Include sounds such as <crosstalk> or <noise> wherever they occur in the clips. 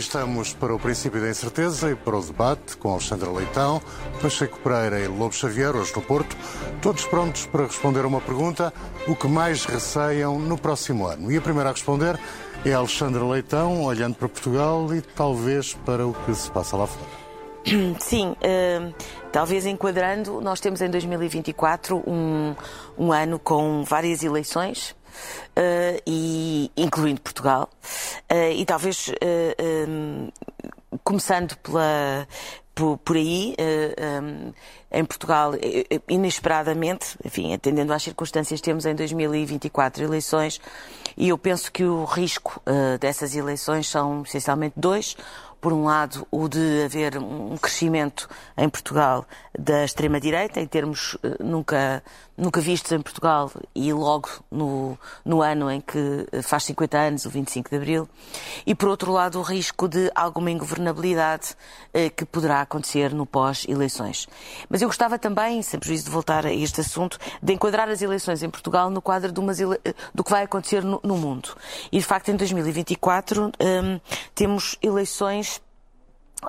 estamos para o princípio da incerteza e para o debate com Alexandra Leitão, Pacheco Pereira e Lobo Xavier, hoje no Porto, todos prontos para responder a uma pergunta: o que mais receiam no próximo ano? E a primeira a responder é Alexandra Leitão, olhando para Portugal e talvez para o que se passa lá fora. <clears throat> Sim, uh, talvez enquadrando, nós temos em 2024 um, um ano com várias eleições. Uh, e incluindo Portugal. Uh, e talvez um, começando pela por, por aí um, em Portugal inesperadamente enfim atendendo às circunstâncias temos em 2024 eleições e eu penso que o risco dessas eleições são essencialmente dois por um lado, o de haver um crescimento em Portugal da extrema-direita, em termos eh, nunca, nunca vistos em Portugal, e logo no, no ano em que faz 50 anos, o 25 de Abril, e por outro lado, o risco de alguma ingovernabilidade eh, que poderá acontecer no pós-eleições. Mas eu gostava também, sem prejuízo de voltar a este assunto, de enquadrar as eleições em Portugal no quadro ele... Eh, do que vai acontecer no, no mundo. E, de facto, em 2024 um, temos eleições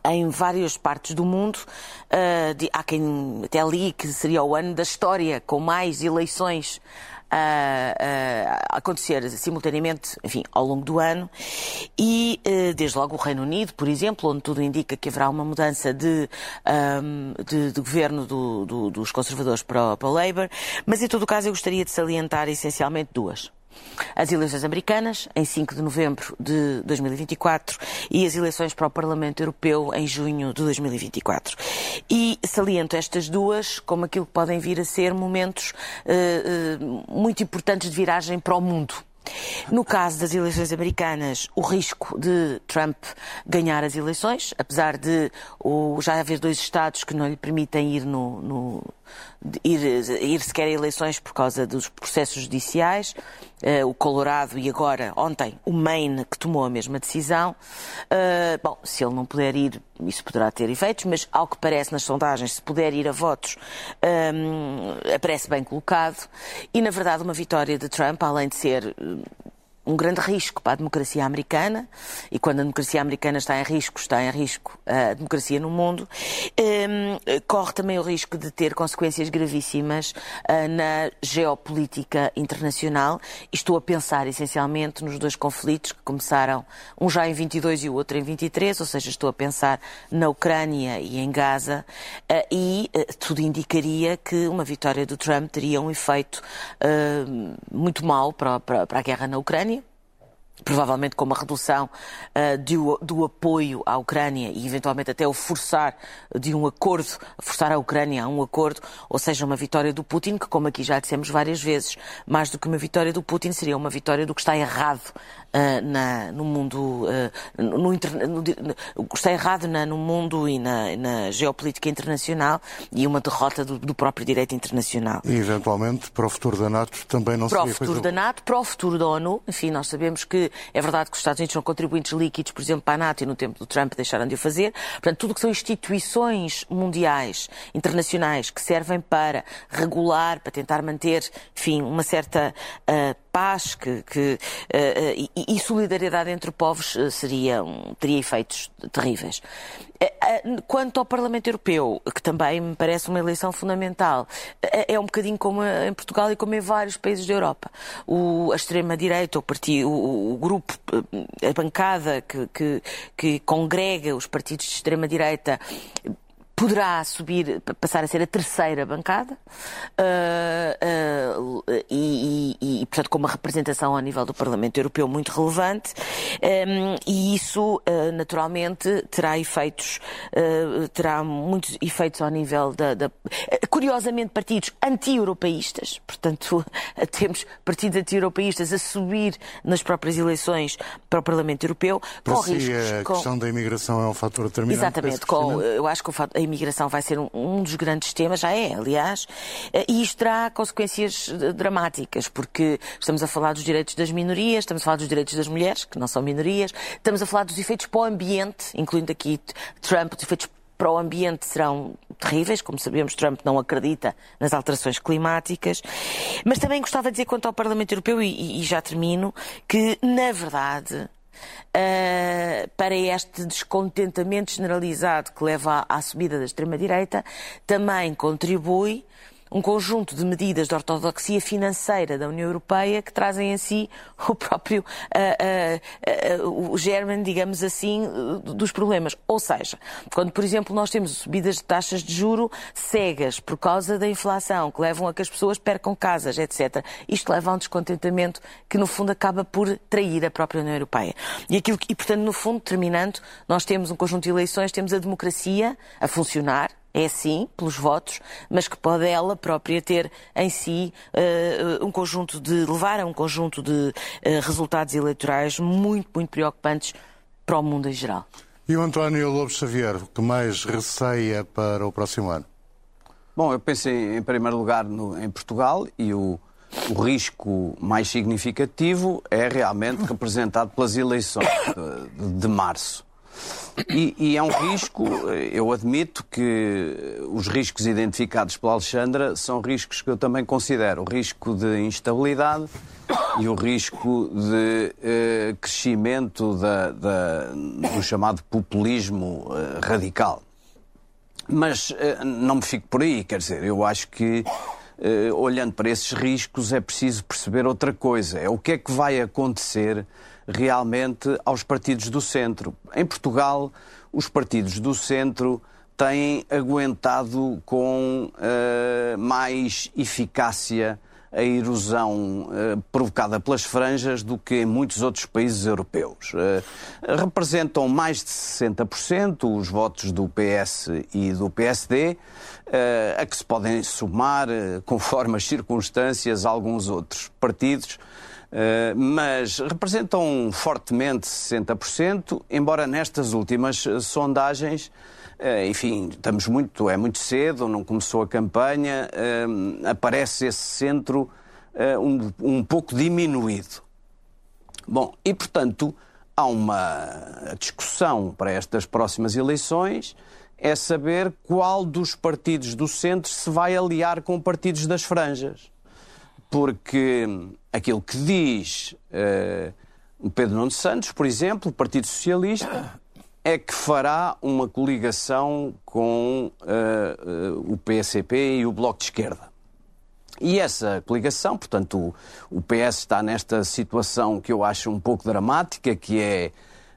em várias partes do mundo. Uh, de, há quem até ali que seria o ano da história com mais eleições a, a, acontecer simultaneamente, enfim, ao longo do ano. E desde logo o Reino Unido, por exemplo, onde tudo indica que haverá uma mudança de, de, de governo do, do, dos conservadores para o, para o Labour. Mas em todo o caso eu gostaria de salientar essencialmente duas as eleições americanas, em 5 de novembro de 2024, e as eleições para o Parlamento Europeu em junho de 2024. E saliento estas duas como aquilo que podem vir a ser momentos uh, uh, muito importantes de viragem para o mundo. No caso das eleições americanas, o risco de Trump ganhar as eleições, apesar de já haver dois Estados que não lhe permitem ir no, no ir, ir sequer a eleições por causa dos processos judiciais, uh, o Colorado e agora, ontem, o Maine, que tomou a mesma decisão. Uh, bom, se ele não puder ir, isso poderá ter efeitos, mas ao que parece nas sondagens, se puder ir a votos, um, eh, aparece bem colocado. E, na verdade, uma vitória de Trump, além de ser um grande risco para a democracia americana, e quando a democracia americana está em risco, está em risco a democracia no mundo, um, corre também o risco de ter consequências gravíssimas uh, na geopolítica internacional. Estou a pensar essencialmente nos dois conflitos que começaram, um já em 22 e o outro em 23, ou seja, estou a pensar na Ucrânia e em Gaza, uh, e tudo indicaria que uma vitória do Trump teria um efeito muito mau para a guerra na Ucrânia provavelmente com uma redução uh, do, apoio à Ucrânia e eventualmente até o forçar de um acordo, forçar a Ucrânia a um acordo, ou seja, uma vitória do Putin, que como aqui já dissemos várias vezes, mais do que uma vitória do Putin, seria uma vitória do que está errado na, no mundo, uh, no, no, no, está errado na, no mundo e na, na, geopolítica internacional e uma derrota do, do, próprio direito internacional. E eventualmente para o futuro da NATO também não para seria Para o futuro coisa... da NATO, para o futuro da ONU, enfim, nós sabemos que é verdade que os Estados Unidos são contribuintes líquidos, por exemplo, para a NATO e no tempo do Trump deixaram de o fazer. Portanto, tudo o que são instituições mundiais, internacionais, que servem para regular, para tentar manter, enfim, uma certa uh, paz que, que, uh, e, e, solidariedade entre povos seria, teria efeitos terríveis. Quanto ao Parlamento Europeu, que também me parece uma eleição fundamental, é um bocadinho como em Portugal e como em vários países da Europa. O, a extrema-direita, o, partido, o, o, grupo, a bancada que, que, que congrega os partidos de extrema-direita poderá subir, passar a ser a terceira bancada uh, uh, e, e, e, portanto, com uma representação a nível do Parlamento Europeu muito relevante um, e isso, uh, naturalmente, terá efeitos, terá muitos efeitos ao nível da, da curiosamente, partidos anti-europeístas, portanto, <laughs> temos partidos anti-europeístas a subir nas próprias eleições para o Parlamento Europeu, para com si, riscos. A questão da imigração é um fator determinante. Exatamente, com, eu acho que o a imigração vai ser um, um, dos grandes temas, já é, aliás, eh, e isto terá consequências eh, dramáticas, porque estamos a falar dos direitos das minorias, estamos a falar dos direitos das mulheres, que não são minorias, estamos a falar dos efeitos para o ambiente, incluindo aqui Trump, os efeitos para o ambiente serão terríveis, como sabemos, Trump não acredita nas alterações climáticas. Mas também gostava de dizer quanto ao Parlamento Europeu, e, e já termino, que, na verdade, Uh, para este descontentamento generalizado que leva à, à subida da extrema-direita, também contribui um conjunto de medidas de ortodoxia financeira da União Europeia que trazem em si o próprio uh, uh, uh, o germen, digamos assim, dos problemas. Ou seja, quando, por exemplo, nós temos subidas de taxas de juro cegas por causa da inflação, que levam a que as pessoas percam casas, etc. Isto leva a um descontentamento que, no fundo, acaba por trair a própria União Europeia. E, aquilo que, e portanto, no fundo, terminando, nós temos um conjunto de eleições, temos a democracia a funcionar, é sim, pelos votos, mas que pode ela própria ter em si uh, um conjunto de. levar a um conjunto de uh, resultados eleitorais muito, muito preocupantes para o mundo em geral. E o António Lobo Xavier, o que mais receia para o próximo ano? Bom, eu pensei em primeiro lugar no, em Portugal e o, o risco mais significativo é realmente representado pelas eleições de, de, de março. E, e, é um risco, eu admito que os riscos identificados pela Alexandra são riscos que eu também considero. O risco de instabilidade e o risco de eh, crescimento da, da, do chamado populismo eh, radical. Mas eh, não me fico por aí, quer dizer, eu acho que eh, olhando para esses riscos é preciso perceber outra coisa. É o que é que vai acontecer realmente aos partidos do centro. Em Portugal, os partidos do centro têm aguentado com uh, mais eficácia a erosão uh, provocada pelas franjas do que em muitos outros países europeus. Uh, representam mais de 60% os votos do PS e do PSD, uh, a que se podem somar, conforme as circunstâncias, alguns outros partidos mas representam fortemente 60%, embora nestas últimas eh, sondagens, uh, enfim, estamos muito, é muito cedo, não começou a campanha, aparece esse centro um, um pouco diminuído. Bom, e portanto há uma discussão para estas próximas eleições é saber qual dos partidos do centro se vai aliar com partidos das franjas porque aquilo que diz uh, Pedro Nuno Santos, por exemplo, Partido Socialista, é que fará uma coligação com uh, uh, o PSCP e o Bloco de Esquerda. E essa coligação, portanto, o, o, PS está nesta situação que eu acho um pouco dramática, que é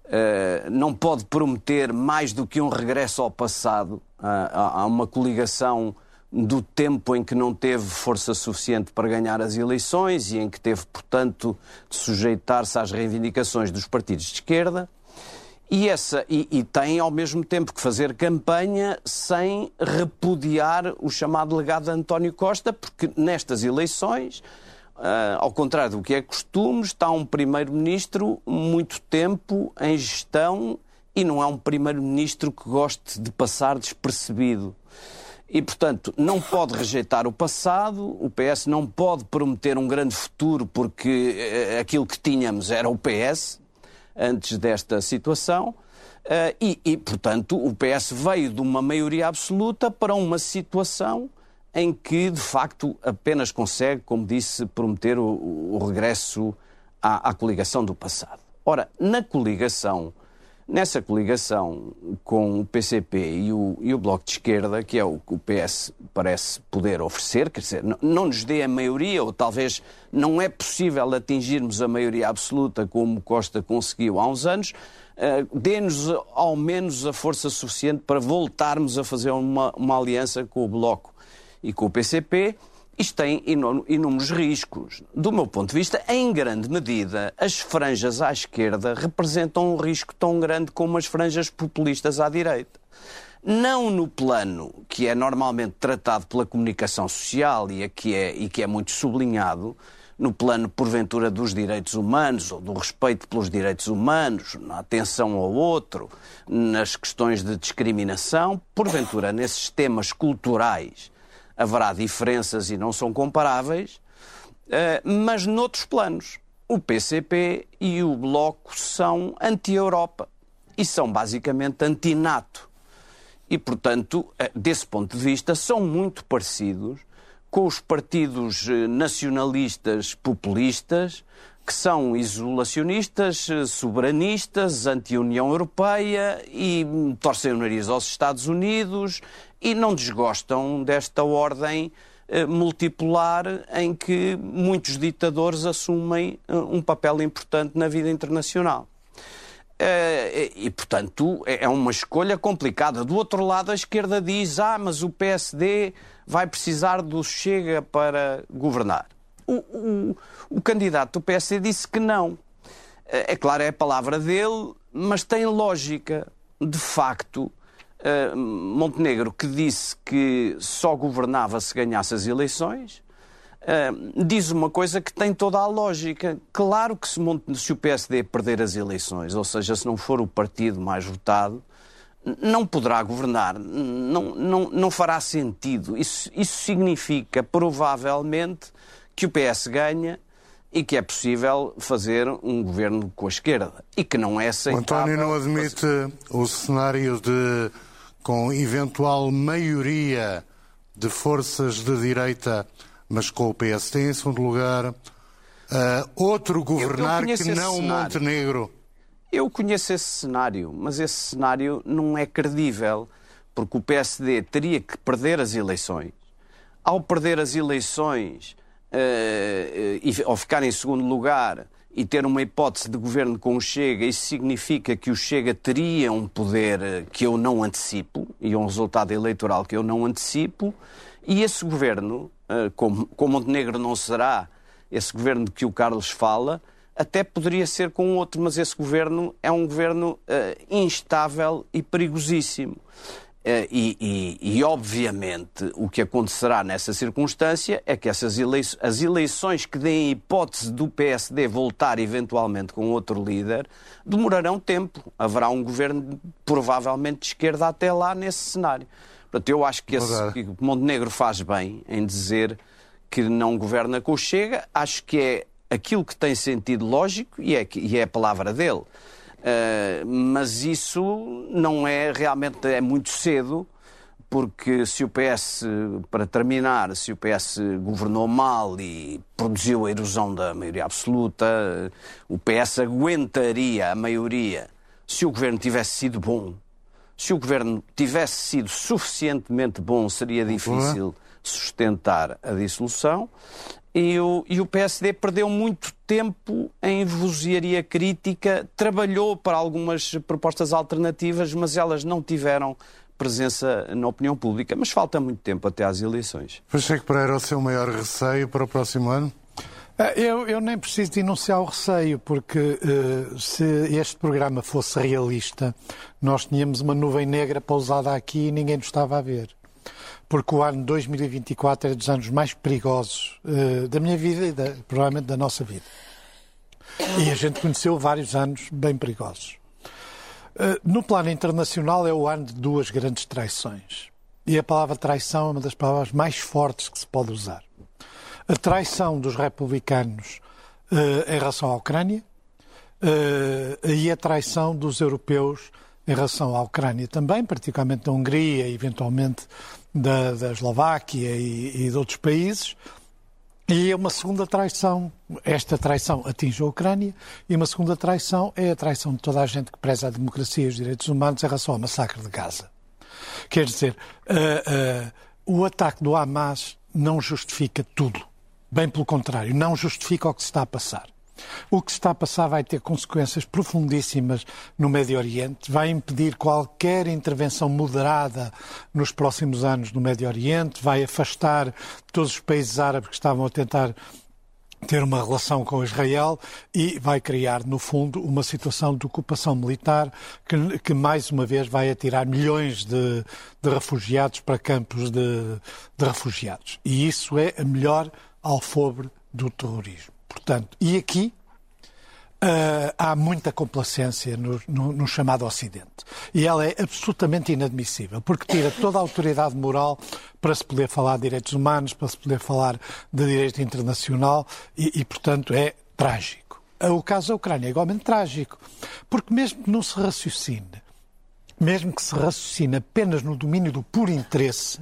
uh, não pode prometer mais do que um regresso ao passado, a uma coligação do tempo em que não teve força suficiente para ganhar as eleições e em que teve, portanto, de sujeitar-se às reivindicações dos partidos de esquerda. E, essa, e, e, tem, ao mesmo tempo, que fazer campanha sem repudiar o chamado legado de António Costa, porque nestas eleições, uh, ao contrário do que é costume, está um primeiro-ministro muito tempo em gestão e não é um primeiro-ministro que goste de passar despercebido. E, portanto, não pode rejeitar o passado, o PS não pode prometer um grande futuro, porque eh, aquilo que tínhamos era o PS, antes desta situação. Uh, e, e, portanto, o PS veio de uma maioria absoluta para uma situação em que, de facto, apenas consegue, como disse, prometer o, o regresso à, à coligação do passado. Ora, na coligação Nessa coligação com o PCP e o, e o, Bloco de Esquerda, que é o que o PS parece poder oferecer, quer dizer, não, não nos dê a maioria, ou talvez não é possível atingirmos a maioria absoluta como Costa conseguiu há uns anos, uh, dê-nos ao menos a força suficiente para voltarmos a fazer uma, uma aliança com o Bloco e com o PCP isto tem inúmeros riscos. Do meu ponto de vista, em grande medida, as franjas à esquerda representam um risco tão grande como as franjas populistas à direita. Não no plano que é normalmente tratado pela comunicação social e, que é, e que é muito sublinhado, no plano, porventura, dos direitos humanos ou do respeito pelos direitos humanos, na atenção ao outro, nas questões de discriminação, porventura, nesses temas culturais haverá diferenças e não são comparáveis, eh, mas noutros planos. O PCP e o Bloco são anti-Europa e são basicamente anti-NATO. E, portanto, eh, desse ponto de vista, são muito parecidos com os partidos eh, nacionalistas populistas que são isolacionistas, soberanistas, anti-União Europeia e torcem o nariz aos Estados Unidos e não desgostam desta ordem eh, multipolar em que muitos ditadores assumem eh, um papel importante na vida internacional. Eh, e, portanto, é, é uma escolha complicada. Do outro lado, a esquerda diz: ah, mas o PSD vai precisar do Chega para governar. O, o, o candidato do PSD disse que não. É claro, é a palavra dele, mas tem lógica. De facto, uh, Montenegro, que disse que só governava se ganhasse as eleições, uh, diz uma coisa que tem toda a lógica. Claro que se, se o PSD perder as eleições, ou seja, se não for o partido mais votado, não poderá governar, não, não, não fará sentido. Isso, isso significa, provavelmente, que o PS ganha e que é possível fazer um governo com a esquerda e que não é aceitável. O António não admite o cenário de, com eventual maioria de forças de direita, mas com o PSD em segundo lugar, uh, outro governar eu, eu que não Montenegro. Eu conheço esse cenário, mas esse cenário não é credível, porque o PSD teria que perder as eleições. Ao perder as eleições, uh, ou ficar em segundo lugar e ter uma hipótese de governo com o Chega, isso significa que o Chega teria um poder eh, que eu não antecipo e um resultado eleitoral que eu não antecipo, e esse governo, como, como Montenegro não será esse governo de que o Carlos fala, até poderia ser com outro, mas esse governo é um governo uh, instável e perigosíssimo. Eh, e, e, e, obviamente, o que acontecerá nessa circunstância é que essas eleições, as eleições que deem hipótese do PSD voltar eventualmente com outro líder demorarão tempo. Haverá um governo provavelmente de esquerda até lá nesse cenário. Portanto, eu acho que, esse, que Montenegro faz bem em dizer que não governa com o Chega. Acho que é aquilo que tem sentido lógico e é, e é a palavra dele. Uh, mas isso não é realmente é muito cedo, porque se o PS, para terminar, se o PS governou mal e produziu a erosão da maioria absoluta, o PS aguentaria a maioria se o governo tivesse sido bom. Se o governo tivesse sido suficientemente bom, seria difícil sustentar a dissolução. E o, e o PSD perdeu muito tempo em vozearia crítica, trabalhou para algumas propostas alternativas, mas elas não tiveram presença na opinião pública. Mas falta muito tempo até às eleições. Pacheco Pereira, o seu maior receio para o próximo ano? Ah, eu, eu, nem preciso de enunciar o receio, porque uh, se este programa fosse realista, nós tínhamos uma nuvem negra pousada aqui e ninguém nos estava a ver porque o ano 2024 é dos anos mais perigosos uh, da minha vida e da, provavelmente da nossa vida. E a gente conheceu vários anos bem perigosos. Uh, no plano internacional é o ano de duas grandes traições. E a palavra traição é uma das palavras mais fortes que se pode usar. A traição dos republicanos uh, em relação à Ucrânia e a traição dos europeus em relação à Ucrânia também, particularmente da Hungria, eventualmente da, da Eslováquia e, e de outros países. E é uma segunda traição. Esta traição atinge a Ucrânia e uma segunda traição é a traição de toda a gente que preza a democracia e os direitos humanos em relação ao massacre de Gaza. Quer dizer, uh, uh, o ataque do Hamas não justifica tudo. Bem pelo contrário, não justifica o que se está a passar. O que está a passar vai ter consequências profundíssimas no Médio Oriente, vai impedir qualquer intervenção moderada nos próximos anos no Médio Oriente, vai afastar todos os países árabes que estavam a tentar ter uma relação com Israel e vai criar, no fundo, uma situação de ocupação militar que, que mais uma vez vai atirar milhões de, de refugiados para campos de, de refugiados. E isso é a melhor alfobre do terrorismo. Portanto, e aqui Uh, há muita complacência no, no, no, chamado Ocidente. E ela é absolutamente inadmissível, porque tira toda a autoridade moral para se poder falar de direitos humanos, para se poder falar de direito internacional, e, e portanto, é trágico. O caso da Ucrânia é igualmente trágico, porque mesmo que não se raciocine, mesmo que se raciocine apenas no domínio do puro interesse,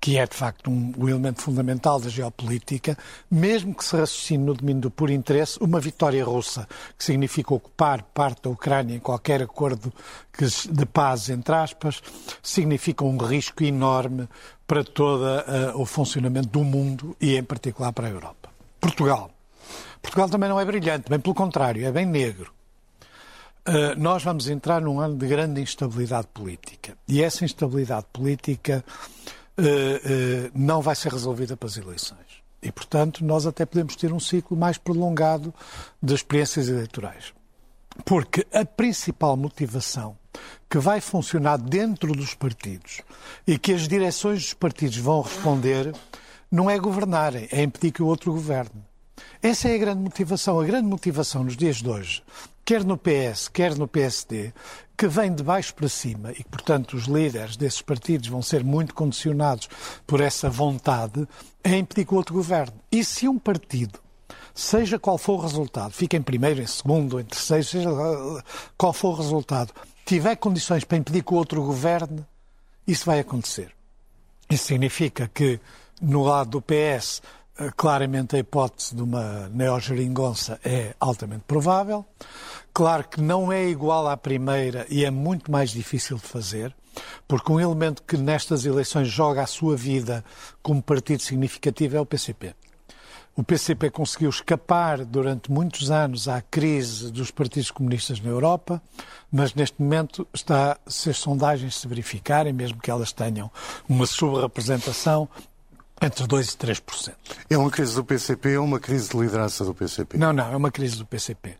que é de facto um, um, elemento fundamental da geopolítica, mesmo que se raciocine no domínio do puro interesse, uma vitória russa, que significa ocupar parte da Ucrânia em qualquer acordo de paz, entre aspas, significa um risco enorme para todo uh, o funcionamento do mundo e, em particular, para a Europa. Portugal. Portugal também não é brilhante, bem pelo contrário, é bem negro. Uh, nós vamos entrar num ano de grande instabilidade política. E essa instabilidade política não vai ser resolvida pelas eleições. E, portanto, nós até podemos ter um ciclo mais prolongado de experiências eleitorais. Porque a principal motivação que vai funcionar dentro dos partidos e que as direções dos partidos vão responder não é governarem, é impedir que o outro governe. Essa é a grande motivação. A grande motivação nos dias de hoje, quer no PS, quer no PSD, que vem de baixo para cima e, portanto, os líderes desses partidos vão ser muito condicionados por essa vontade, é impedir que o outro governe. E se um partido, seja qual for o resultado, fica em primeiro, em segundo, em terceiro, seja qual for o resultado, tiver condições para impedir que o outro governe, isso vai acontecer. Isso significa que, no lado do PS, eh, claramente a hipótese de uma neogeringonça é altamente provável. Claro que não é igual à primeira e é muito mais difícil de fazer, porque um elemento que nestas eleições joga a sua vida como partido significativo é o PCP. O PCP conseguiu escapar durante muitos anos à crise dos partidos comunistas na Europa, mas neste momento está, se as sondagens se verificarem, mesmo que elas tenham uma subrepresentação, entre 2% e 3%. É uma crise do PCP ou uma crise de liderança do PCP? Não, não, é uma crise do PCP.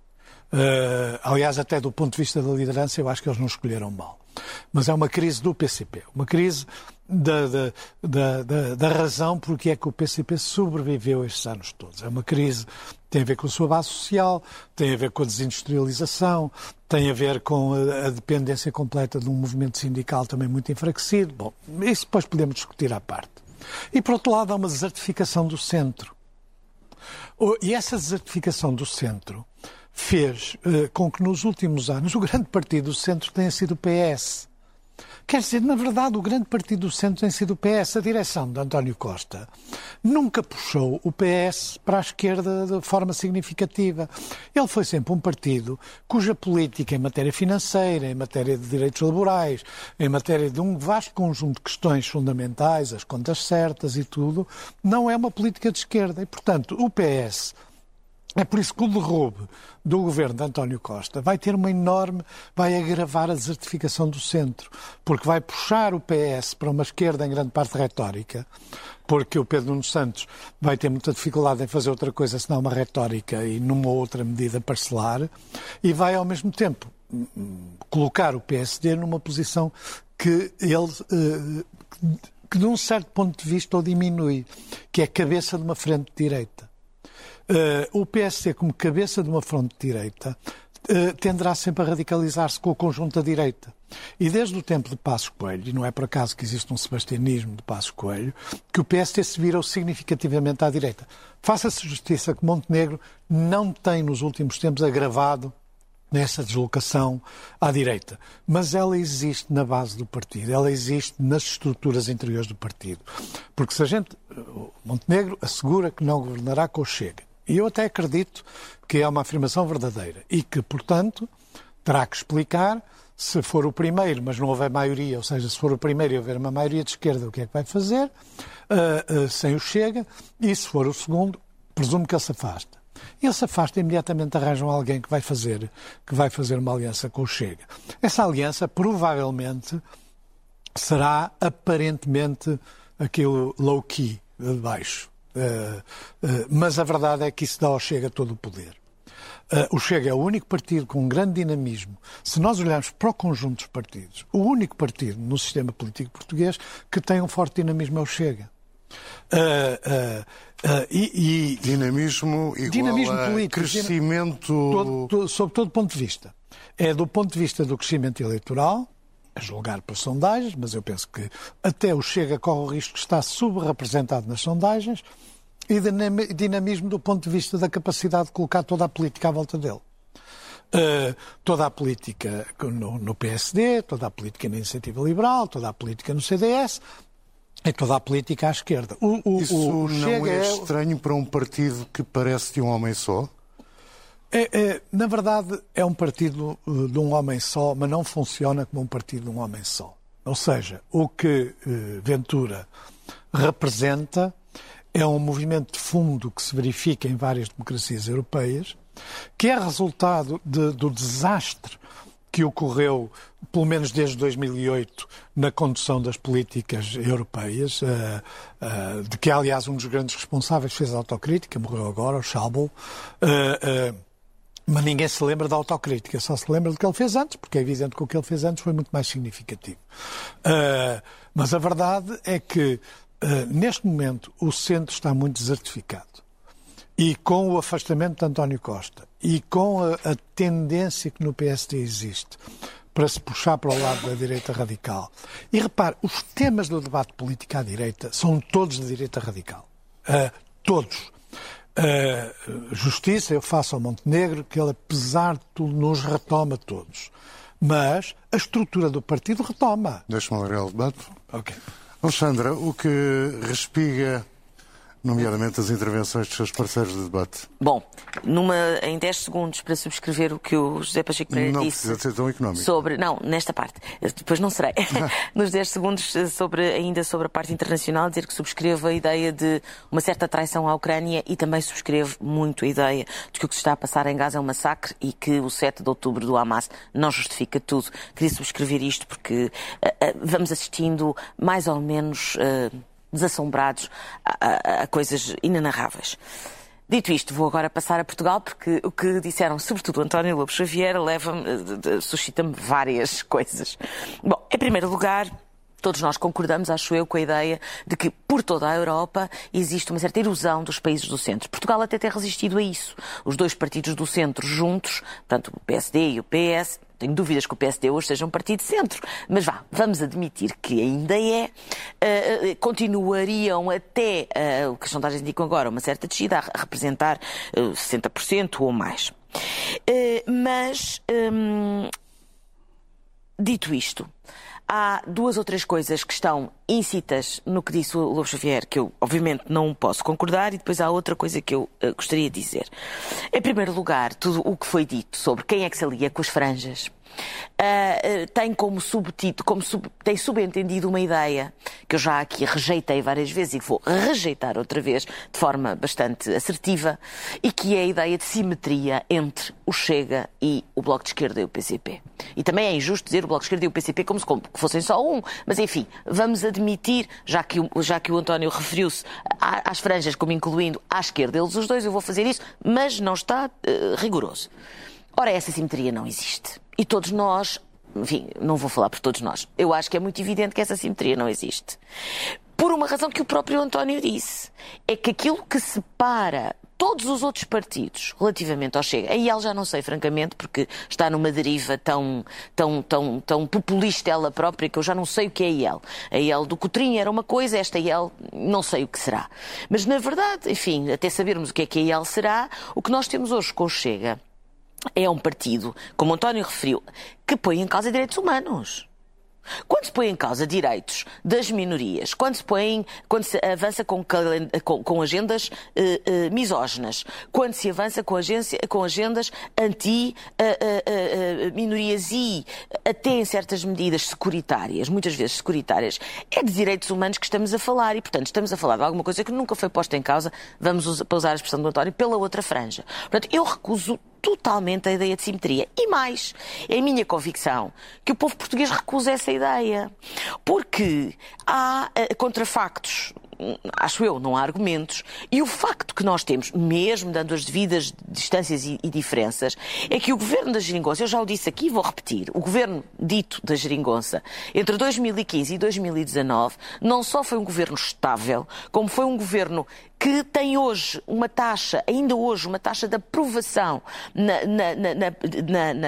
Uh, aliás, até do ponto de vista da liderança, eu acho que eles não escolheram mal. Mas é uma crise do PCP, uma crise da, da, da, da, razão porque é que o PCP sobreviveu estes anos todos. É uma crise tem a ver com a sua base social, tem a ver com a desindustrialização, tem a ver com a, a dependência completa de um movimento sindical também muito enfraquecido. Bom, isso depois podemos discutir à parte. E, por outro lado, há uma desertificação do centro. E essa desertificação do centro fez uh, com que nos últimos anos o grande partido do centro tenha sido o PS. Quer dizer, na verdade, o grande partido do centro tem sido o PS. A direção de António Costa nunca puxou o PS para a esquerda de forma significativa. Ele foi sempre um partido cuja política em matéria financeira, em matéria de direitos laborais, em matéria de um vasto conjunto de questões fundamentais, as contas certas e tudo, não é uma política de esquerda. E, portanto, o PS é por isso que o derrube do governo de António Costa vai ter uma enorme, vai agravar a desertificação do centro, porque vai puxar o PS para uma esquerda em grande parte retórica, porque o Pedro Nuno Santos vai ter muita dificuldade em fazer outra coisa senão uma retórica e numa outra medida parcelar, e vai ao mesmo tempo colocar o PSD numa posição que ele eh, que de um certo ponto de vista o diminui, que é cabeça de uma frente direita. Uh, o PSD, como cabeça de uma fronte de direita, uh, tenderá sempre a radicalizar-se com o conjunto da direita. E desde o tempo de Passos Coelho, e não é por acaso que existe um sebastianismo de Passos Coelho, que o PSD se virou significativamente à direita. Faça-se justiça que Montenegro não tem nos últimos tempos agravado nessa deslocação à direita. Mas ela existe na base do partido, ela existe nas estruturas interiores do partido. Porque se a gente. Montenegro assegura que não governará com o Chega. E eu até acredito que é uma afirmação verdadeira e que, portanto, terá que explicar se for o primeiro, mas não houver maioria, ou seja, se for o primeiro e houver uma maioria de esquerda, o que é que vai fazer, uh, uh, sem o Chega, e se for o segundo, presumo que ele se afasta. Ele se afasta e imediatamente arranjam alguém que vai fazer, que vai fazer uma aliança com o Chega. Essa aliança provavelmente será aparentemente aquilo low-key de baixo. Uh, uh, mas a verdade é que isso dá ao Chega todo o poder. Uh, o Chega é o único partido com um grande dinamismo. Se nós olharmos para o conjunto dos partidos, o único partido no sistema político português que tem um forte dinamismo é o Chega. E, e, dinamismo igual dinamismo político, crescimento... Todo, todo, sob todo ponto de vista. É do ponto de vista do crescimento eleitoral, a julgar por sondagens, mas eu penso que até o Chega corre o risco de estar subrepresentado nas sondagens e dinamismo do ponto de vista da capacidade de colocar toda a política à volta dele. Uh, toda a política no, no, PSD, toda a política na Iniciativa Liberal, toda a política no CDS, É toda a política à esquerda. O, o, Isso o não Chega é estranho para um partido que parece de um homem só? É, é, na verdade, é um partido uh, de um homem só, mas não funciona como um partido de um homem só. Ou seja, o que uh, Ventura representa é um movimento de fundo que se verifica em várias democracias europeias, que é resultado de, do desastre que ocorreu, pelo menos desde 2008, na condução das políticas europeias, uh, uh, de que, aliás, um dos grandes responsáveis fez autocrítica, morreu agora, o Schauble. Uh, mas ninguém se lembra da autocrítica, só se lembra do que ele fez antes, porque é evidente que o que ele fez antes foi muito mais significativo. mas a verdade é que, neste momento, o centro está muito desertificado. E com o afastamento de António Costa e com a, a, tendência que no PSD existe para se puxar para o lado da direita radical. E repare, os temas do debate político à direita são todos de direita radical. Uh, todos. Uh, justiça, eu faço ao Montenegro, que ele, apesar de tudo, nos retoma todos. Mas a estrutura do partido retoma. Deixa-me alargar o debate. Ok. Alexandra, o que respiga nomeadamente as intervenções dos seus parceiros de debate. Bom, numa, em 10 segundos para subscrever o que o José Pacheco Pereira não disse. Não precisa ser tão económico. Sobre, não, nesta parte. Depois não serei. <laughs> Nos 10 segundos, sobre, ainda sobre a parte internacional, dizer que subscrevo a ideia de uma certa traição à Ucrânia e também subscrevo muito a ideia de que o que se está a passar em Gaza é um massacre e que o 7 de outubro do Hamas não justifica tudo. Queria subscrever isto porque uh, uh, vamos assistindo mais ou menos. Uh, desassombrados a, a, a coisas inenarráveis. Dito isto, vou agora passar a Portugal, porque o que disseram, sobretudo António Lobo Xavier, leva-me, suscita-me várias <laughs> coisas. Bom, em primeiro lugar, Todos nós concordamos, acho eu, com a ideia de que por toda a Europa existe uma certa erosão dos países do centro. Portugal até tem resistido a isso. Os dois partidos do centro juntos, portanto o PSD e o PS, tenho dúvidas que o PSD hoje seja um partido de centro, mas vá, vamos admitir que ainda é, uh, continuariam até uh, o que as sondagens indicam agora, uma certa descida, a representar uh, 60% ou mais. mas, um, dito isto, há duas ou três coisas que estão íncitas no que disse o Lobo Xavier, que eu obviamente não posso concordar, e depois há outra coisa que eu uh, gostaria de dizer. Em primeiro lugar, tudo o que foi dito sobre quem é que se alia com as franjas Uh, tem como subtítulo, como sub, tem subentendido uma ideia que eu já aqui rejeitei várias vezes e vou rejeitar outra vez de forma bastante assertiva, e que é a ideia de simetria entre o Chega e o Bloco de Esquerda e o PCP. E também é injusto dizer o Bloco de Esquerda e o PCP como se fossem só um, mas enfim, vamos admitir, já que o, já que o António referiu-se às franjas como incluindo à esquerda, eles os dois, eu vou fazer isso, mas não está uh, rigoroso. Ora, essa simetria não existe. E todos nós, enfim, não vou falar por todos nós, eu acho que é muito evidente que essa simetria não existe. Por uma razão que o próprio António disse. É que aquilo que separa todos os outros partidos relativamente ao Chega, a IEL já não sei, francamente, porque está numa deriva tão, tão, tão, tão populista ela própria que eu já não sei o que é IEL. A IEL do Cotrim era uma coisa, esta IEL não sei o que será. Mas, na verdade, enfim, até sabermos o que é que a IEL será, o que nós temos hoje com o Chega é um partido, como António referiu, que põe em causa direitos humanos. Quando se põe em causa direitos das minorias, quando se, põe, quando se avança com, com, com agendas uh, uh, misóginas, quando se avança com, agência, com agendas anti-minorias uh, e até em certas medidas securitárias, muitas vezes securitárias, é de direitos humanos que estamos a falar e, portanto, estamos a falar de alguma coisa que nunca foi posta em causa, vamos usar, para usar a expressão do António, pela outra franja. Portanto, eu recuso totalmente a ideia de simetria. E mais, é minha convicção que o povo português recusa essa ideia. Porque há uh, contrafactos acho eu, não há argumentos. E o facto que nós temos, mesmo dando as devidas distâncias e, e diferenças, é que o governo da Geringonça, eu já o disse aqui e vou repetir, o governo dito da Geringonça, entre 2015 e 2019, não só foi um governo estável, como foi um governo que tem hoje uma taxa, ainda hoje, uma taxa de aprovação na, na,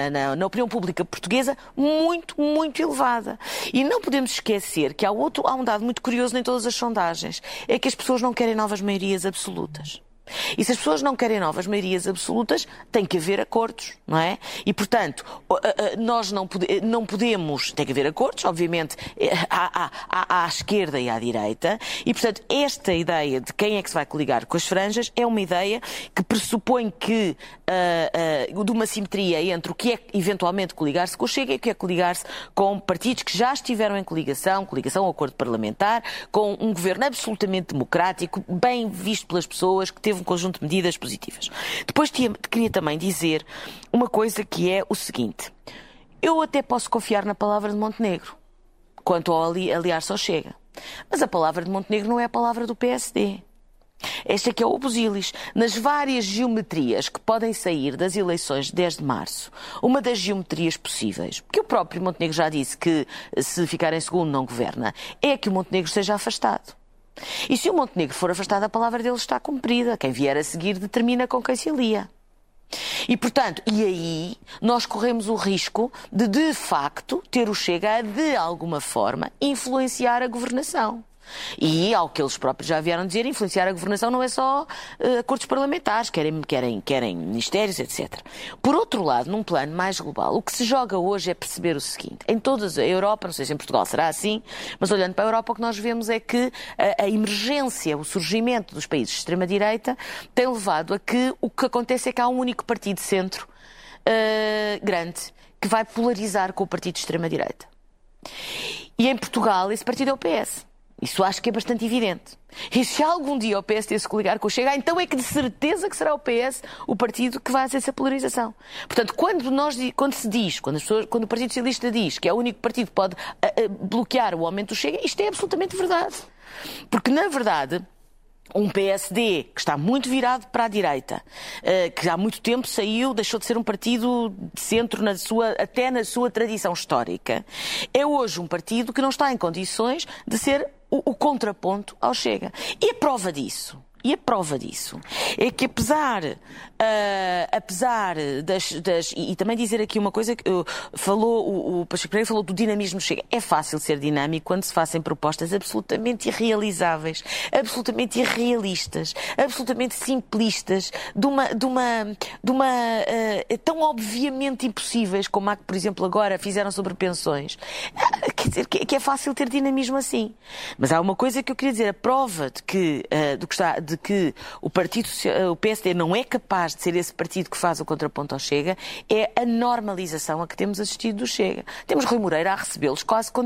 na, na, opinião pública portuguesa muito, muito elevada. E não podemos esquecer que há, outro, há um dado muito curioso em todas as sondagens, é que as pessoas não querem novas maiorias absolutas. E se as pessoas não querem novas maiorias absolutas, tem que haver acordos, não é? E, portanto, nós não, pode, não podemos. Tem que haver acordos, obviamente, à, à, à, esquerda e à direita. E, portanto, esta ideia de quem é que se vai coligar com as franjas é uma ideia que pressupõe que uh, uh, de uma simetria entre o que é eventualmente coligar-se com o Chega e o que é coligar-se com partidos que já estiveram em coligação, coligação, acordo parlamentar, com um governo absolutamente democrático, bem visto pelas pessoas, que teve um conjunto de medidas positivas. Depois queria também dizer uma coisa que é o seguinte. Eu até posso confiar na palavra de Montenegro, quanto ao aliar-se ao Chega. Mas a palavra de Montenegro não é a palavra do PSD. Este aqui é o Busilis. Nas várias geometrias que podem sair das eleições de 10 de março, uma das geometrias possíveis, porque o próprio Montenegro já disse que se ficar em segundo não governa, é que o Montenegro seja afastado. E se o Montenegro for afastado, a palavra dele está cumprida. Quem vier a seguir determina com quem se alia. E, portanto, e aí nós corremos o risco de, de facto, ter o Chega a, de alguma forma, influenciar a governação. E, ao que eles próprios já vieram dizer, influenciar a governação não é só uh, acordos parlamentares, querem, querem, querem ministérios, etc. Por outro lado, num plano mais global, o que se joga hoje é perceber o seguinte: em toda a Europa, não sei se em Portugal será assim, mas olhando para a Europa, o que nós vemos é que a, a emergência, o surgimento dos países de extrema-direita tem levado a que o que acontece é que há um único partido de centro uh, grande que vai polarizar com o partido de extrema-direita. E em Portugal, esse partido é o PS. Isso acho que é bastante evidente. E se algum dia o PSD se coligar com o Chega, então é que de certeza que será o PS o partido que vai fazer essa polarização. Portanto, quando, nós, quando se diz, quando, pessoas, quando o Partido Socialista diz que é o único partido que pode a, a, bloquear o aumento do Chega, isto é absolutamente verdade. Porque, na verdade, um PSD que está muito virado para a direita, eh, que há muito tempo saiu, deixou de ser um partido de centro na sua, até na sua tradição histórica, é hoje um partido que não está em condições de ser o, o contraponto ao Chega. E a prova disso e a prova disso é que apesar, uh, apesar das, das e, e, também dizer aqui uma coisa que uh, falou o, o Pacheco Pereira falou do dinamismo chega. É fácil ser dinâmico quando se fazem propostas absolutamente irrealizáveis, absolutamente irrealistas, absolutamente simplistas, de uma, de uma, de uma uh, tão obviamente impossíveis como a que, por exemplo, agora fizeram sobre pensões. Quer dizer que, que, é fácil ter dinamismo assim. Mas há uma coisa que eu queria dizer, a prova de que do que está de de que o partido o PSD não é capaz de ser esse partido que faz o contraponto ao Chega é a normalização a que temos assistido do Chega. Temos Rui Moreira a recebê-los quase com,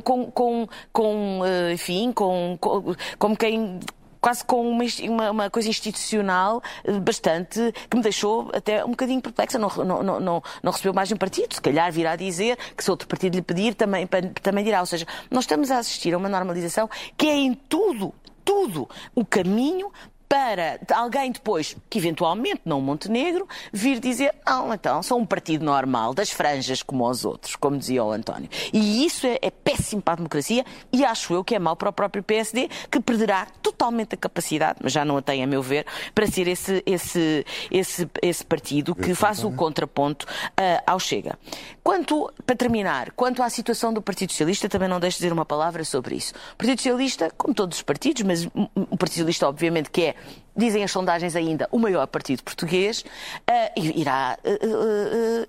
com, com, com, eh, enfim, com, com, como quem quase com uma, uma, uma, coisa institucional eh, bastante que me deixou até um bocadinho perplexa. Não, não, não, não recebeu mais um partido, se calhar virá dizer que se outro partido lhe pedir também, também dirá. Ou seja, nós estamos a assistir a uma normalização que é em tudo tudo. O caminho para alguém depois, que eventualmente não Montenegro, vir dizer, não, então, sou um partido normal, das franjas como os outros, como dizia o António. E isso é, é péssimo para a democracia e acho eu que é mau para o próprio PSD, que perderá totalmente a capacidade, mas já não a tem, a meu ver, para ser esse, esse, esse, esse partido que faz o contraponto uh, ao Chega. Quanto, para terminar, quanto à situação do Partido Socialista, também não deixo de dizer uma palavra sobre isso. O Partido Socialista, como todos os partidos, mas o Partido Socialista, obviamente, que é dizem as sondagens ainda, o maior partido português, uh, irá uh,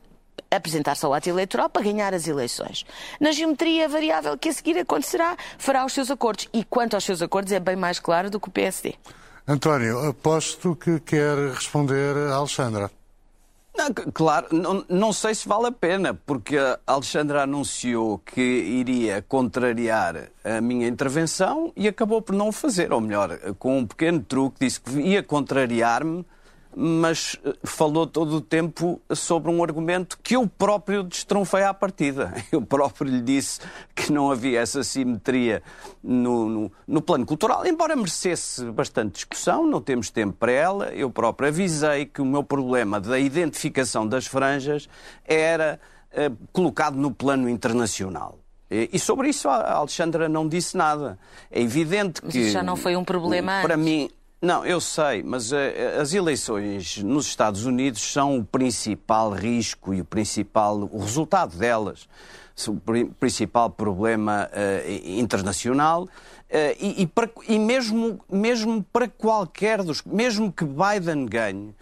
apresentar-se ao ato eleitoral para ganhar as eleições. Na geometria variável que a seguir acontecerá, fará os seus acordos. E quanto aos seus acordos, é bem mais claro do que o PSD. António, aposto que quer responder a Alexandra. Não, claro, não, não, sei se vale a pena, porque a Alexandra anunciou que iria contrariar a minha intervenção e acabou por não o fazer. Ou melhor, com um pequeno truque, disse que ia contrariar-me mas eh, falou todo o tempo sobre um argumento que eu próprio destronfei à partida. <laughs> Eu próprio lhe disse que não havia essa simetria no, no, no, plano cultural, embora merecesse bastante discussão, não temos tempo para ela. Eu próprio avisei que o meu problema da identificação das franjas era eh, colocado no plano internacional. E sobre isso a Alexandra não disse nada. É evidente que. Mas isso já não foi um problema Para antes. mim, não, eu sei, mas uh, as eleições nos Estados Unidos são o principal risco e o principal o resultado delas o principal problema uh, internacional. Uh, e, e, para, e, mesmo, mesmo para qualquer dos. Mesmo que Biden ganhe,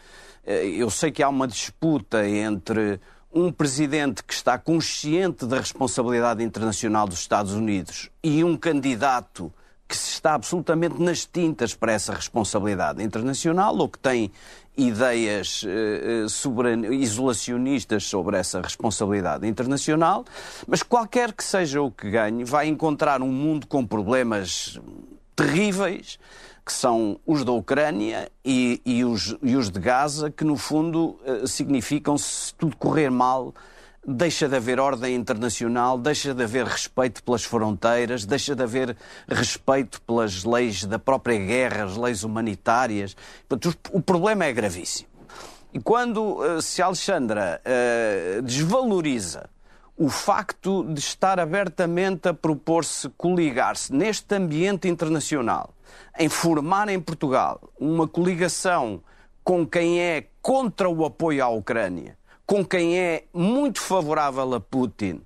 eu sei que há uma disputa entre um presidente que está consciente da responsabilidade internacional dos Estados Unidos e um candidato que está absolutamente nas tintas para essa responsabilidade internacional ou que tem ideias uh, isolacionistas sobre essa responsabilidade internacional, mas qualquer que seja o que ganhe, vai encontrar um mundo com problemas terríveis, que são os da Ucrânia e, e, os, e os de Gaza, que no fundo uh, significam, se tudo correr mal, deixa de haver ordem internacional, deixa de haver respeito pelas fronteiras, deixa de haver respeito pelas leis da própria guerra, as leis humanitárias. o problema é gravíssimo. E quando uh, se Alexandra uh, desvaloriza o facto de estar abertamente a propor-se coligar-se neste ambiente internacional, em formar em Portugal uma coligação com quem é contra o apoio à Ucrânia, com quem é muito favorável a Putin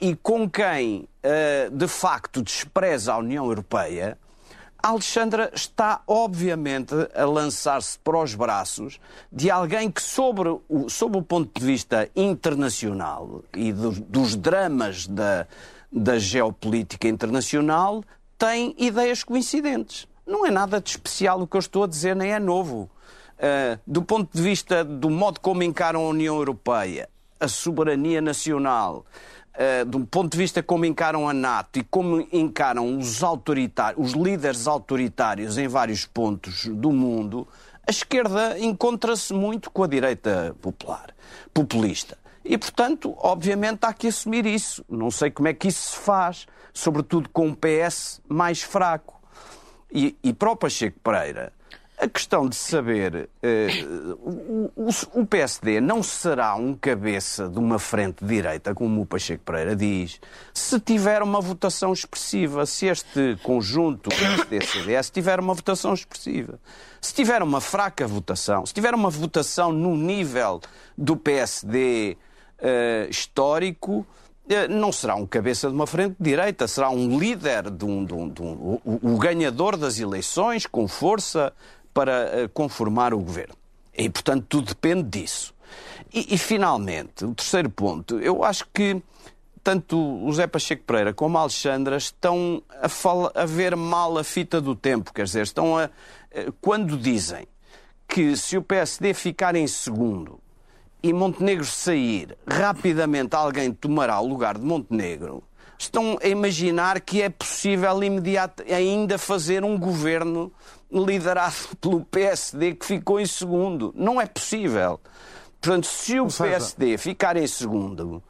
e com quem, uh, de facto, despreza a União Europeia, Alexandra está, obviamente, a lançar-se para os braços de alguém que, sobre o, sobre o ponto de vista internacional e do, dos dramas da, da geopolítica internacional, tem ideias coincidentes. Não é nada de especial o que eu estou a dizer, nem é novo. Uh, do ponto de vista do modo como encaram a União Europeia, a soberania nacional, uh, do ponto de vista como encaram a NATO e como encaram os os líderes autoritários em vários pontos do mundo, a esquerda encontra-se muito com a direita popular, populista. E, portanto, obviamente há que assumir isso. Não sei como é que isso se faz, sobretudo com um PS mais fraco. E, e para o Pacheco Pereira, a questão de saber, uh, o, o, PSD não será um cabeça de uma frente direita, como o Pacheco Pereira diz, se tiver uma votação expressiva, se este conjunto PSD-CDS tiver uma votação expressiva. Se tiver uma fraca votação, se tiver uma votação no nível do PSD uh, eh, histórico, eh, não será um cabeça de uma frente direita, será um líder, de um, de um, de um o, o, ganhador das eleições, com força, para eh, conformar o governo. E, portanto, tudo depende disso. E, e, finalmente, o terceiro ponto, eu acho que tanto o Zé Pacheco Pereira como a Alexandra estão a, fala, a ver mal a fita do tempo, quer dizer, estão a. Eh, quando dizem que se o PSD ficar em segundo e Montenegro sair, rapidamente alguém tomará o lugar de Montenegro, estão a imaginar que é possível imediato ainda fazer um governo liderado <laughs> pelo PSD que ficou em segundo. Não é possível. Portanto, se o PSD ficar em segundo,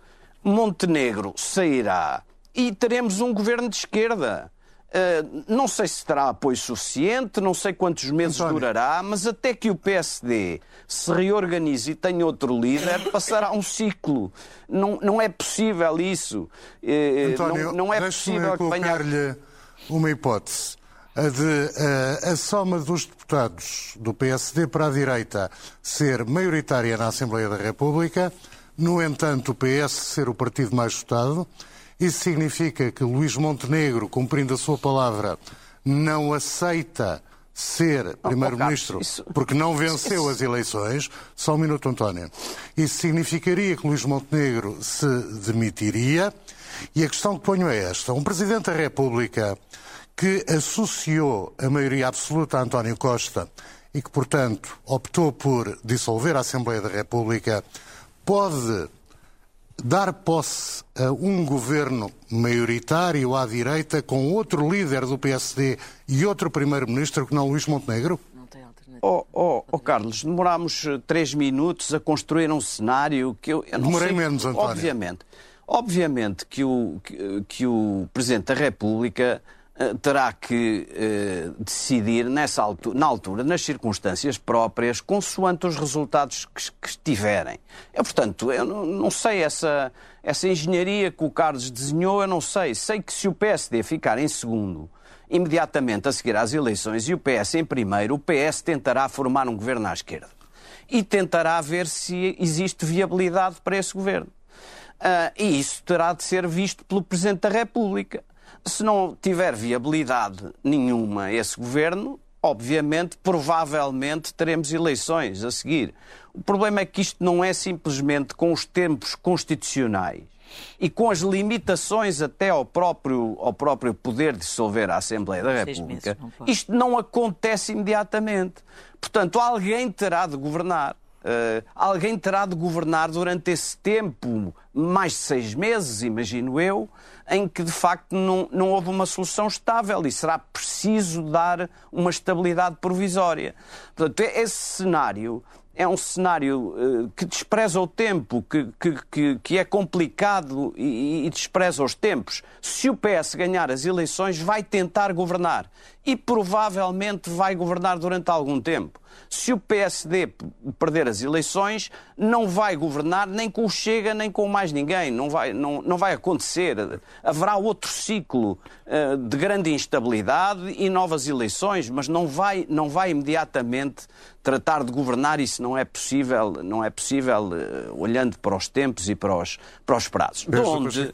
Montenegro sairá e teremos um governo de esquerda. Uh, não sei se terá apoio suficiente, não sei quantos meses António. durará, mas até que o PSD se reorganize e tenha outro líder, <coughs> passará um ciclo. Não, não é possível isso. Uh, António, não, não é possível que venha. uma hipótese a de a, a soma dos deputados do PSD para a direita ser maioritária na Assembleia da República, no entanto, o PS ser o partido mais votado. Isso significa que Luís Montenegro, cumprindo a sua palavra, não aceita ser Primeiro-Ministro porque não venceu as eleições. Só um minuto, António. Isso significaria que Luís Montenegro se demitiria. E a questão que ponho é esta: um Presidente da República que associou a maioria absoluta a António Costa e que, portanto, optou por dissolver a Assembleia da República, pode dar posse a um governo maioritário à direita com outro líder do PSD e outro primeiro-ministro que não Luís Montenegro? Oh, oh, oh, Carlos, demorámos eh, três minutos a construir um cenário que eu, eu não Demorei sei, menos, António. Obviamente, obviamente que o, que, que o Presidente da República eh, terá que eh, decidir nessa altura, na altura, nas circunstâncias próprias, consoante os resultados que, que tiverem. Eu, portanto, eu não, não, sei essa, essa engenharia que o Carlos desenhou, eu não sei. Sei que se o PSD ficar em segundo, imediatamente a seguir às eleições, e o PS em primeiro, o PS tentará formar um governo à esquerda. E tentará ver se existe viabilidade para esse governo. Uh, e isso terá de ser visto pelo Presidente da República. Se não tiver viabilidade nenhuma esse governo, obviamente, provavelmente teremos eleições a seguir. O problema é que isto não é simplesmente com os tempos constitucionais e com as limitações até ao próprio, ao próprio poder de dissolver a Assembleia da República. Não isto não acontece imediatamente. Portanto, alguém terá de governar. Uh, alguém terá de governar durante esse tempo, mais de seis meses, imagino eu, em que de facto não, não houve uma solução estável e será preciso dar uma estabilidade provisória. Portanto, esse cenário é um cenário uh, que despreza o tempo, que, que, que é complicado e, e, despreza os tempos. Se o PS ganhar as eleições, vai tentar governar e provavelmente vai governar durante algum tempo. Se o PSD perder as eleições, não vai governar nem com o Chega, nem com mais ninguém. Não vai, não, não vai acontecer. Haverá outro ciclo uh, de grande instabilidade e novas eleições, mas não vai, não vai imediatamente tratar de governar. Isso não é possível, não é possível uh, olhando para os tempos e para os, para os prazos. De onde,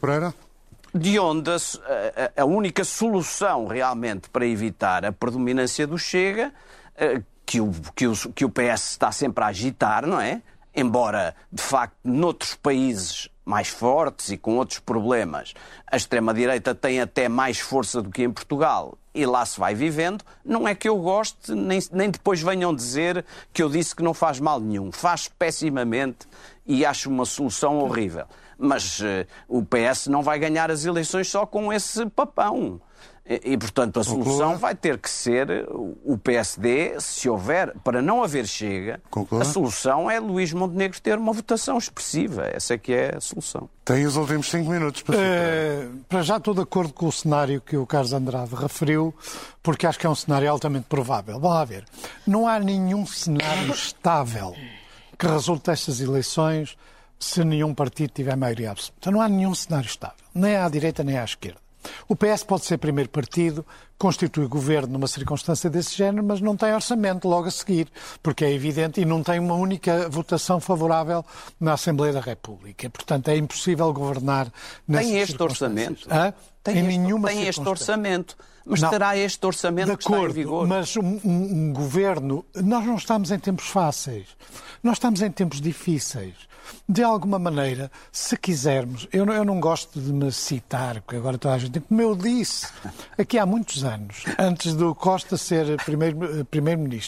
de onde a, a, única solução realmente para evitar a predominância do Chega, uh, que o, que, o, que o PS está sempre a agitar, não é? Embora, de facto, noutros países mais fortes e com outros problemas, a extrema-direita tem até mais força do que em Portugal e lá se vai vivendo, não é que eu goste, nem, nem depois venham dizer que eu disse que não faz mal nenhum. Faz pessimamente e acho uma solução horrível. Mas uh, o PS não vai ganhar as eleições só com esse papão. E, portanto, a solução vai ter que ser o PSD, se houver, para não haver chega, Conclua. a solução é Luís Montenegro ter uma votação expressiva. Essa é que é a solução. Tem os últimos cinco minutos para é, Para já estou de acordo com o cenário que o Carlos Andrade referiu, porque acho que é um cenário altamente provável. Vamos lá ver. Não há nenhum cenário estável que resulte destas eleições se nenhum partido tiver maioria absoluta. Não há nenhum cenário estável, nem à direita nem à esquerda. O PS pode ser primeiro partido, constitui governo numa circunstância desse género, mas não tem orçamento logo a seguir, porque é evidente, e não tem uma única votação favorável na Assembleia da República. Portanto, é impossível governar nessa Tem este orçamento? Hã? Tem, em este, nenhuma tem este orçamento. Mas não, terá este orçamento de acordo, que está em vigor? Mas um, um, governo. Nós não estamos em tempos fáceis. Nós estamos em tempos difíceis de alguma maneira, se quisermos, eu não, eu não gosto de me citar, porque agora toda a gente, como eu disse, aqui há muitos anos, antes do Costa ser primeiro-ministro primeiro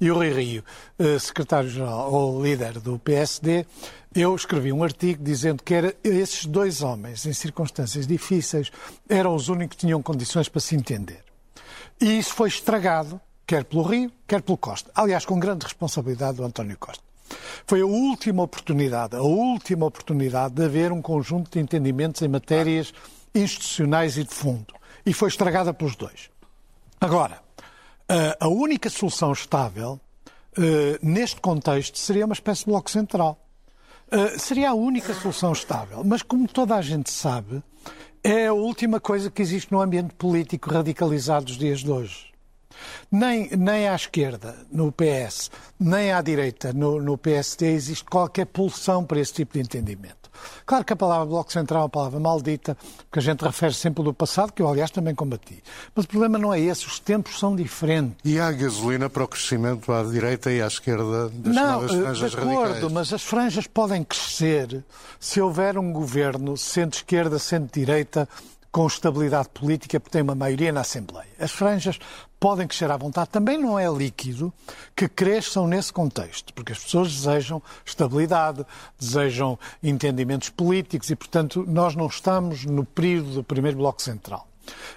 e o Rui Rio, eh, secretário-geral ou líder do PSD, eu escrevi um artigo dizendo que era, esses dois homens, em circunstâncias difíceis, eram os únicos que tinham condições para se entender. E isso foi estragado, quer pelo Rio, quer pelo Costa. Aliás, com grande responsabilidade do António Costa. Foi a última oportunidade, a última oportunidade de haver um conjunto de entendimentos em matérias institucionais e de fundo. E foi estragada pelos dois. Agora, a única solução estável neste contexto seria uma espécie de bloco central. Seria a única solução estável. Mas, como toda a gente sabe, é a última coisa que existe no ambiente político radicalizado dos dias de hoje. Nem, nem à esquerda, no PS, nem à direita, no, no PSD, existe qualquer pulsão para esse tipo de entendimento. Claro que a palavra Bloco Central é uma palavra maldita, porque a gente refere sempre do passado, que eu, aliás, também combati. Mas o problema não é esse, os tempos são diferentes. E há gasolina para o crescimento à direita e à esquerda das não, novas eh, franjas de acordo, radicais? mas as franjas podem crescer se houver um governo centro-esquerda, centro-direita, com estabilidade política, porque tem uma maioria na Assembleia. As franjas podem crescer à vontade. Também não é líquido que cresçam nesse contexto, porque as pessoas desejam estabilidade, desejam entendimentos políticos e, portanto, nós não estamos no período do primeiro Bloco Central.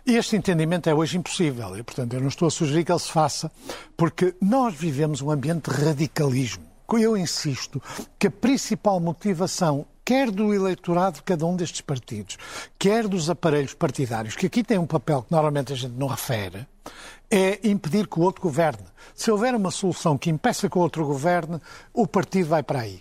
Este entendimento é hoje impossível e, portanto, eu não estou a sugerir que ele se faça, porque nós vivemos um ambiente de radicalismo. Eu insisto que a principal motivação quer do eleitorado de cada um destes partidos, quer dos aparelhos partidários, que aqui tem um papel que normalmente a gente não refere, é impedir que o outro governe. Se houver uma solução que impeça que o outro governe, o partido vai para aí.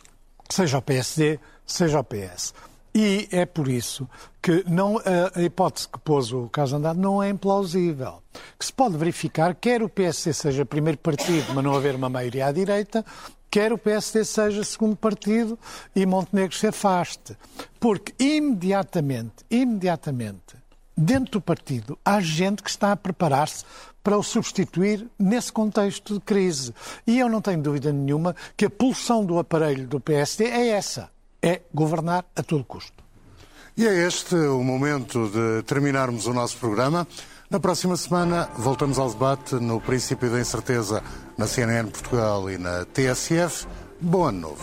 Seja o PSD, seja o PS. E é por isso que não, a hipótese que pôs o caso andado não é implausível. Que se pode verificar, quer o PSD seja primeiro partido, mas não haver uma maioria à direita, quer o PSD seja segundo partido e Montenegro se afaste. Porque imediatamente, imediatamente, dentro do partido, há gente que está a preparar-se para o substituir nesse contexto de crise. E eu não tenho dúvida nenhuma que a pulsão do aparelho do PSD é essa: é governar a todo custo. E é este o momento de terminarmos o nosso programa. Na próxima semana, voltamos ao debate no princípio da incerteza na CNN Portugal e na TSF. Boa ano novo.